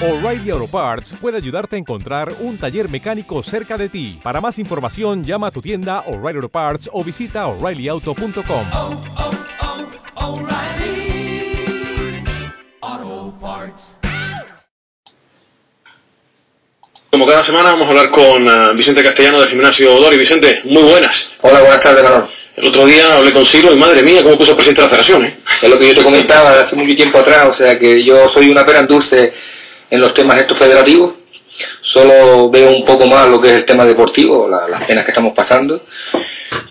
O'Reilly Auto Parts puede ayudarte a encontrar un taller mecánico cerca de ti. Para más información, llama a tu tienda O'Reilly Auto Parts o visita oreillyauto.com. oh, oh, Parts. Como cada semana vamos a hablar con eh, Vicente Castellano del gimnasio Dori. Vicente, muy buenas. Hola, buenas tardes, Manolo. El otro día hablé con Ciro y madre mía, cómo puso presidente de la federación, ¿eh? Es lo que yo te comentaba hace mucho tiempo atrás, o sea que yo soy una pera en dulce en los temas estos federativos. Solo veo un poco más lo que es el tema deportivo, la- las penas que estamos pasando.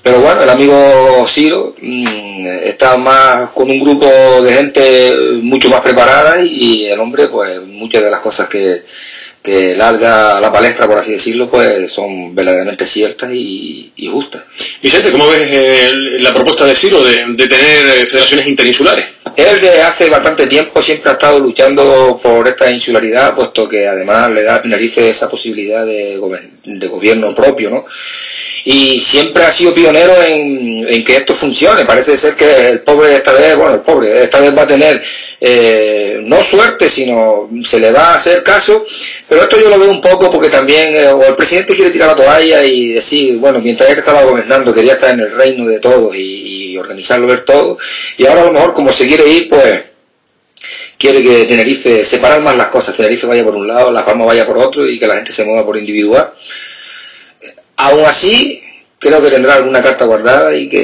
Pero bueno, el amigo Ciro mm, está más con un grupo de gente mucho más preparada y el hombre, pues muchas de las cosas que, que larga la palestra, por así decirlo, pues son verdaderamente ciertas y, y justas. Vicente, ¿cómo ves eh, la propuesta de Ciro de, de tener eh, federaciones interinsulares? Él de hace bastante tiempo siempre ha estado luchando por esta insularidad, puesto que además le da a esa posibilidad de, de gobierno propio, ¿no? Y siempre ha sido pionero en, en que esto funcione. Parece ser que el pobre esta vez, bueno, el pobre esta vez va a tener eh, no suerte, sino se le va a hacer caso. Pero esto yo lo veo un poco porque también, eh, o el presidente quiere tirar la toalla y decir, bueno, mientras él estaba gobernando quería estar en el reino de todos y, y organizarlo ver todo. Y ahora a lo mejor como se quiere ir, pues quiere que Tenerife, separar más las cosas, Tenerife vaya por un lado, La Palma vaya por otro y que la gente se mueva por individual. Aún así, creo que tendrá alguna carta guardada y que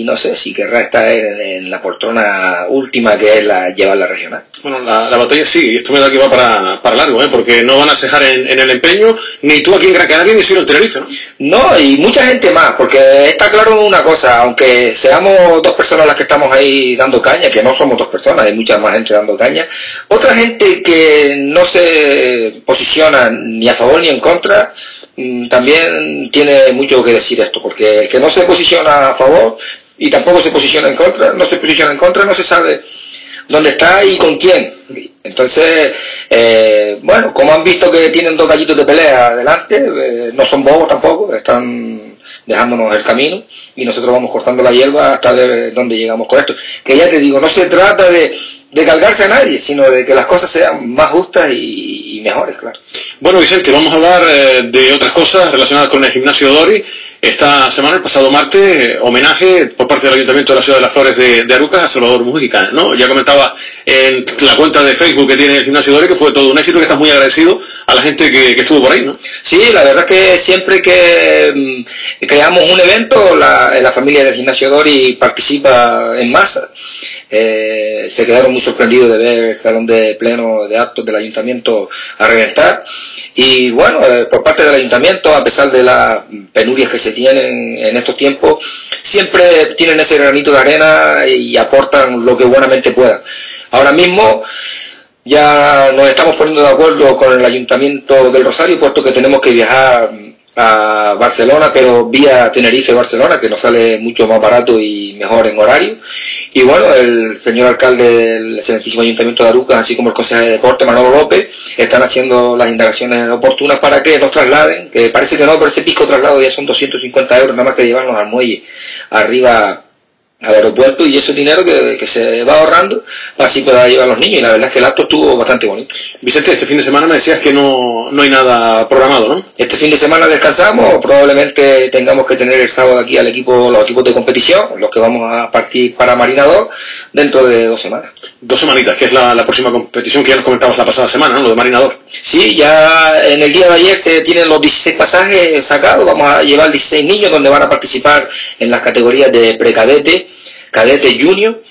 y no sé si querrá estar en, en la poltrona última que es la llevar la regional. Bueno, la, la batalla sigue y esto me da que va para, para largo, ¿eh? Porque no van a cejar en, en el empeño ni tú aquí en Gran Canaria ni Ciro en Tenerife, ¿no? No, y mucha gente más, porque está claro una cosa, aunque seamos dos personas las que estamos ahí dando caña, que no somos dos personas, hay mucha más gente dando caña, otra gente que no se posiciona ni a favor ni en contra, mm, también tiene mucho que decir esto, porque el que no se posiciona a favor y tampoco se posiciona en contra, no se posiciona en contra, no se sabe dónde está y con quién. Entonces, eh, bueno, como han visto que tienen dos gallitos de pelea adelante, eh, no son bobos tampoco, están dejándonos el camino y nosotros vamos cortando la hierba hasta ver dónde llegamos con esto. Que ya te digo, no se trata de, de cargarse a nadie, sino de que las cosas sean más justas y, y mejores, claro. Bueno, Vicente, vamos a hablar eh, de otras cosas relacionadas con el gimnasio Dori. Esta semana, el pasado martes, eh, homenaje por parte del Ayuntamiento de la Ciudad de las Flores de, Arucas a Salvador Mujica, ¿no? Ya comentaba en la cuenta de Facebook que tiene el gimnasio Dori que fue todo un éxito, que estás muy agradecido a la gente que, estuvo por ahí, ¿no? Sí, la verdad es que siempre que mm, creamos un evento, la, la familia del gimnasio Dori participa en masa. Eh, se quedaron muy sorprendidos de ver el salón de pleno de actos del ayuntamiento a reventar. Y bueno, eh, por parte del ayuntamiento, a pesar de las penurias que se tienen en estos tiempos, siempre tienen ese granito de arena y aportan lo que buenamente puedan. Ahora mismo ya nos estamos poniendo de acuerdo con el Ayuntamiento del Rosario, puesto que tenemos que viajar a Barcelona, pero vía Tenerife-Barcelona, que nos sale mucho más barato y mejor en horario. Y bueno, el señor alcalde del excelentísimo Ayuntamiento de Arucas, así como el consejero de Deporte, Manolo López, están haciendo las indagaciones oportunas para que nos trasladen, que parece que no, pero ese pico traslado ya son 250 euros, nada más que llevarnos al muelle arriba al aeropuerto y ese dinero que, que se va ahorrando así pueda llevar a los niños y la verdad es que el acto estuvo bastante bonito. Vicente, este fin de semana me decías que no, no hay nada programado, ¿no? Este fin de semana descansamos, probablemente tengamos que tener el sábado aquí al equipo, los equipos de competición, los que vamos a partir para Marinador dentro de dos semanas. Dos semanitas, que es la, la próxima competición que ya nos comentabas la pasada semana, ¿no? Lo de Marinador. Sí, ya en el día de ayer se tienen los 16 pasajes sacados, vamos a llevar 16 niños donde van a participar en las categorías de precadete, cadete junior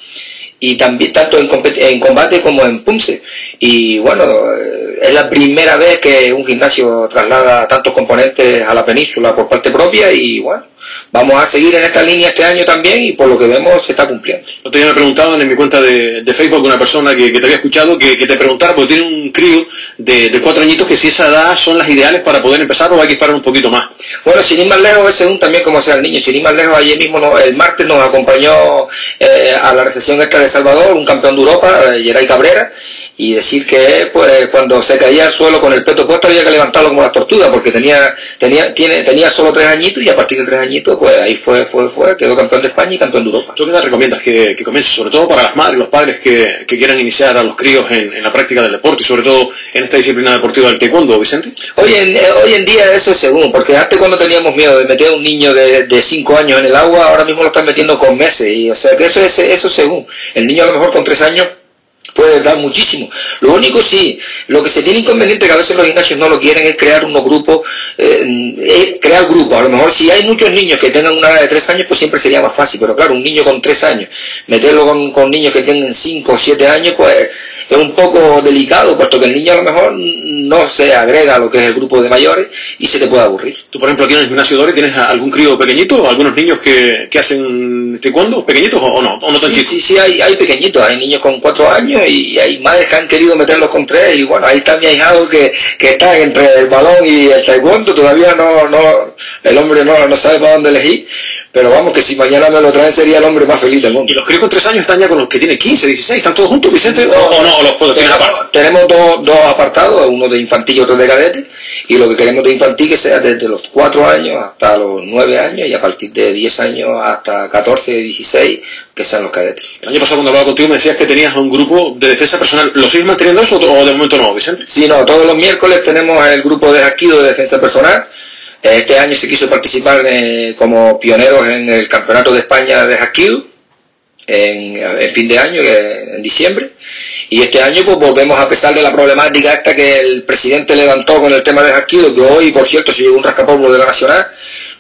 y también tanto en, en combate como en punce. Y bueno eh, es la primera vez que un gimnasio traslada tantos componentes a la península por parte propia y bueno vamos a seguir en esta línea este año también y por lo que vemos se está cumpliendo día me preguntaban en mi cuenta de, de Facebook una persona que, que te había escuchado que, que te preguntara, porque tiene un crío de, de cuatro añitos, que si esa edad son las ideales para poder empezar o hay que esperar un poquito más. Bueno, sin ir más lejos, es según también como sea el niño. Sin ir más lejos, ayer mismo, no- el martes nos acompañó eh, a la recepción esta El Salvador, un campeón de Europa, eh, Geray Cabrera, y decir que pues cuando se caía al suelo con el peto puesto había que levantarlo como las tortugas porque tenía tenía tiene tenía solo tres añitos y a partir de tres añitos pues ahí fue fue fue quedó campeón de España y campeón de Europa ¿Tú qué te recomiendas que, que comience, sobre todo para las madres y los padres que, que quieran iniciar a los críos en, en la práctica del deporte y sobre todo en esta disciplina deportiva del taekwondo, Vicente? Hoy en, eh, hoy en día eso es según, porque antes cuando teníamos miedo de meter a un niño de, de cinco años en el agua, ahora mismo lo están metiendo con meses, y o sea que eso es eso es según. El niño a lo mejor con tres años puede dar muchísimo. Lo único sí, lo que se tiene inconveniente que a veces los gimnasios no lo quieren es crear unos grupos, eh, eh, crear grupos. A lo mejor si hay muchos niños que tengan una edad de tres años, pues siempre sería más fácil. Pero claro, un niño con tres años, meterlo con, con niños que tengan cinco o siete años, pues es un poco delicado, puesto que el niño a lo mejor no se agrega a lo que es el grupo de mayores y se te puede aburrir. Tú, por ejemplo, aquí en el gimnasio Dori, ¿tienes algún crío pequeñito algunos niños que, que hacen taekwondo pequeñitos o, o no? ¿O no tan Sí, chicos? sí, sí, hay, hay pequeñitos, hay niños con cuatro años y hay madres que han querido meterlos con tres y bueno, ahí está mi ahijado que, que está entre el balón y el taekwondo, todavía no, no, el hombre no, no sabe para dónde elegir, pero vamos que si mañana me lo traen sería el hombre más feliz del mundo. ¿Y los críos con tres años están ya con los que tienen 15, 16? ¿Están todos juntos, Vicente? ¿O, o no? ¿O los puedo tener aparte? Tenemos, dos, dos apartados, uno de infantil y otro de cadete, y lo que queremos de infantil que sea desde los cuatro años hasta los nueve años y a partir de 10 años hasta 14, 16, que sean los cadetes. El año pasado cuando hablaba contigo me decías que tenías un grupo de defensa personal. ¿Lo sigues manteniendo eso o de momento no, Vicente? Sí, no, todos los miércoles tenemos el grupo de Jaquido de defensa personal. Este año se quiso participar eh, como pioneros en el Campeonato de España de Jaquido en, fin de año, que- en diciembre. Y este año pues volvemos a pesar de la problemática esta que el presidente levantó con el tema de Jaquido, que hoy por cierto se llevó un rascapolvo de la Nacional,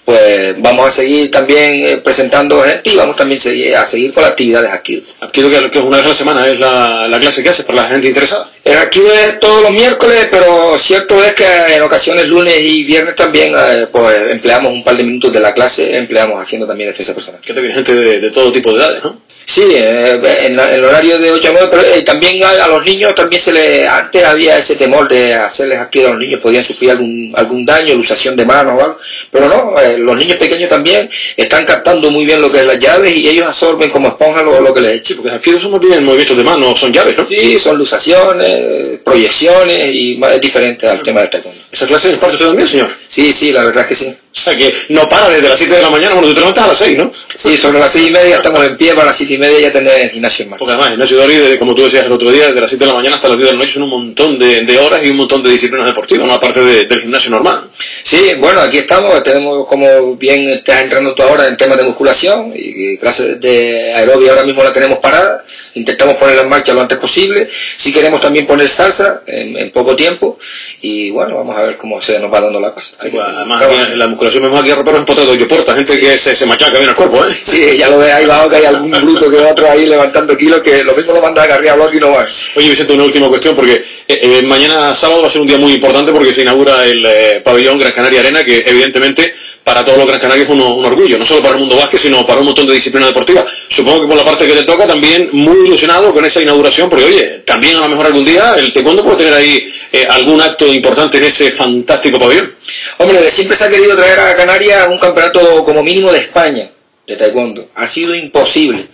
pues vamos a seguir también eh, presentando gente y vamos también a seguir con la actividad de Jaquido. Quiero que, que una vez a la semana es la, la clase que haces para la gente interesada. El aquí es todos los miércoles, pero cierto es que en ocasiones lunes y viernes también eh, pues empleamos un par de minutos de la clase, empleamos haciendo también defensa personal. Que te viene gente de, de todo tipo de edades, ¿no? Sí, eh, en la- el horario de 8 a 9, pero eh, también a, a los niños también se le, antes había ese temor de hacerles aquí a los niños, podían sufrir algún, algún daño, luxación de manos o algo, pero no, eh, los niños pequeños también están captando muy bien lo que es las llaves y ellos absorben como esponja lo, lo que les eche. Porque aquí somos bien movimientos de mano, son llaves, ¿no? Sí, son luxaciones, proyecciones y más- es diferente al tema del taekwondo. ¿Esa clase es parte usted también, señor? Sí, sí, la verdad es que sí. O sea que no para desde las 7 de la mañana, bueno, tú te levantas a las 6, ¿no? Sí, sobre las seis y media estamos en pie, para las siete y media ya tener el gimnasio en marcha. Porque además, Ignacio Dori, desde- como tú decías el otro día, desde las 7 de la mañana hasta las 10 de la noche son un montón de, de horas y un montón de disciplinas deportivas, no aparte de- del gimnasio normal. Sí, bueno, aquí estamos, tenemos como bien estás entrando tú ahora en temas de musculación y, y clases de aerobia ahora mismo la tenemos parada, intentamos ponerla en marcha lo antes posible, si queremos también poner salsa en, en poco tiempo y bueno, vamos a ver cómo se nos va dando la cosa. Pues, seguir además, aquí la musculación vemos aquí a reparos empotrados y porta, gente que se, se machaca bien el cuerpo, ¿eh? Sí, ya lo ves ahí bajo que hay algún bruto que otro ahí levantando kilos que lo mismo lo manda a cargar bloque y no va. Oye, Vicente, una última cuestión, porque eh, eh, mañana sábado va a ser un día muy importante porque se inaugura el eh, pabellón Gran Canaria Arena, que evidentemente para todos los Gran Canarios es un, un orgullo, no solo para el mundo básquet, sino para un montón de disciplinas deportivas. Supongo que por la parte que te toca también muy ilusionado con esa inauguración, porque oye, también a lo mejor algún día el taekwondo puede tener ahí eh, algún acto importante en ese fantástico pabellón. Hombre, siempre se ha querido traer a Canarias un campeonato como mínimo de España de taekwondo. Ha sido imposible.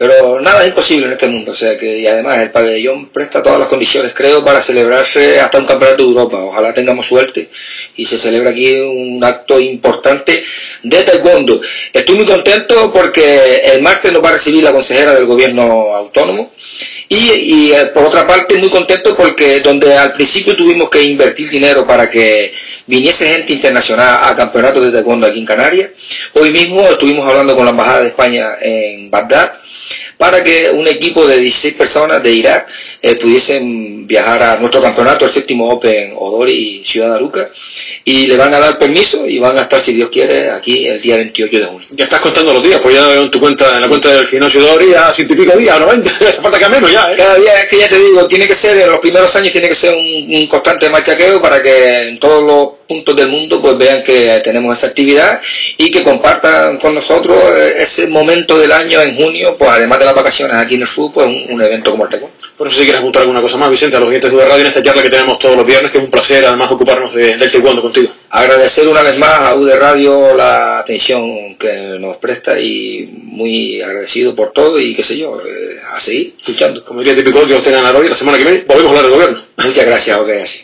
Pero nada es imposible en este mundo, o sea que y además el pabellón presta todas las condiciones, creo, para celebrarse hasta un campeonato de Europa. Ojalá tengamos suerte y se celebra aquí un acto importante de taekwondo. Estoy muy contento porque el martes nos va a recibir la consejera del gobierno autónomo y, y, eh, por otra parte muy contento porque donde al principio tuvimos que invertir dinero para que viniese gente internacional a campeonatos de taekwondo aquí en Canarias, hoy mismo estuvimos hablando con la Embajada de España en Bagdad para que un equipo de 16 personas de Irak eh, pudiesen viajar a nuestro campeonato, el séptimo Open Odori Ciudad de Aruca, y le van a dar permiso y van a estar, si Dios quiere, aquí el día 28 de junio. Ya estás contando los días, pues ya en tu cuenta, en la cuenta del gimnasio de Ori, ya ciento y pico días, 90, hace falta que a menos ya, ¿eh? Cada día es que ya te digo, tiene que ser, en los primeros años tiene que ser un, un constante machaqueo para que en todos los puntos del mundo pues vean que tenemos esa actividad y que compartan con nosotros eh, ese momento del año en junio, pues además de las vacaciones aquí en el sur, pues un, un evento como el. Por eso si quieres apuntar alguna cosa más, Vicente, a los oyentes de Radio en esta charla que tenemos todos los viernes, que es un placer además ocuparnos de, del taekwondo contigo. Agradecer una vez más a UD Radio la atención que nos presta y muy agradecido por todo y qué sé yo, eh, a seguir escuchando. Como diría típico, que los tengan hoy, la semana que viene volvemos a hablar del gobierno. Muchas gracias, ok, así.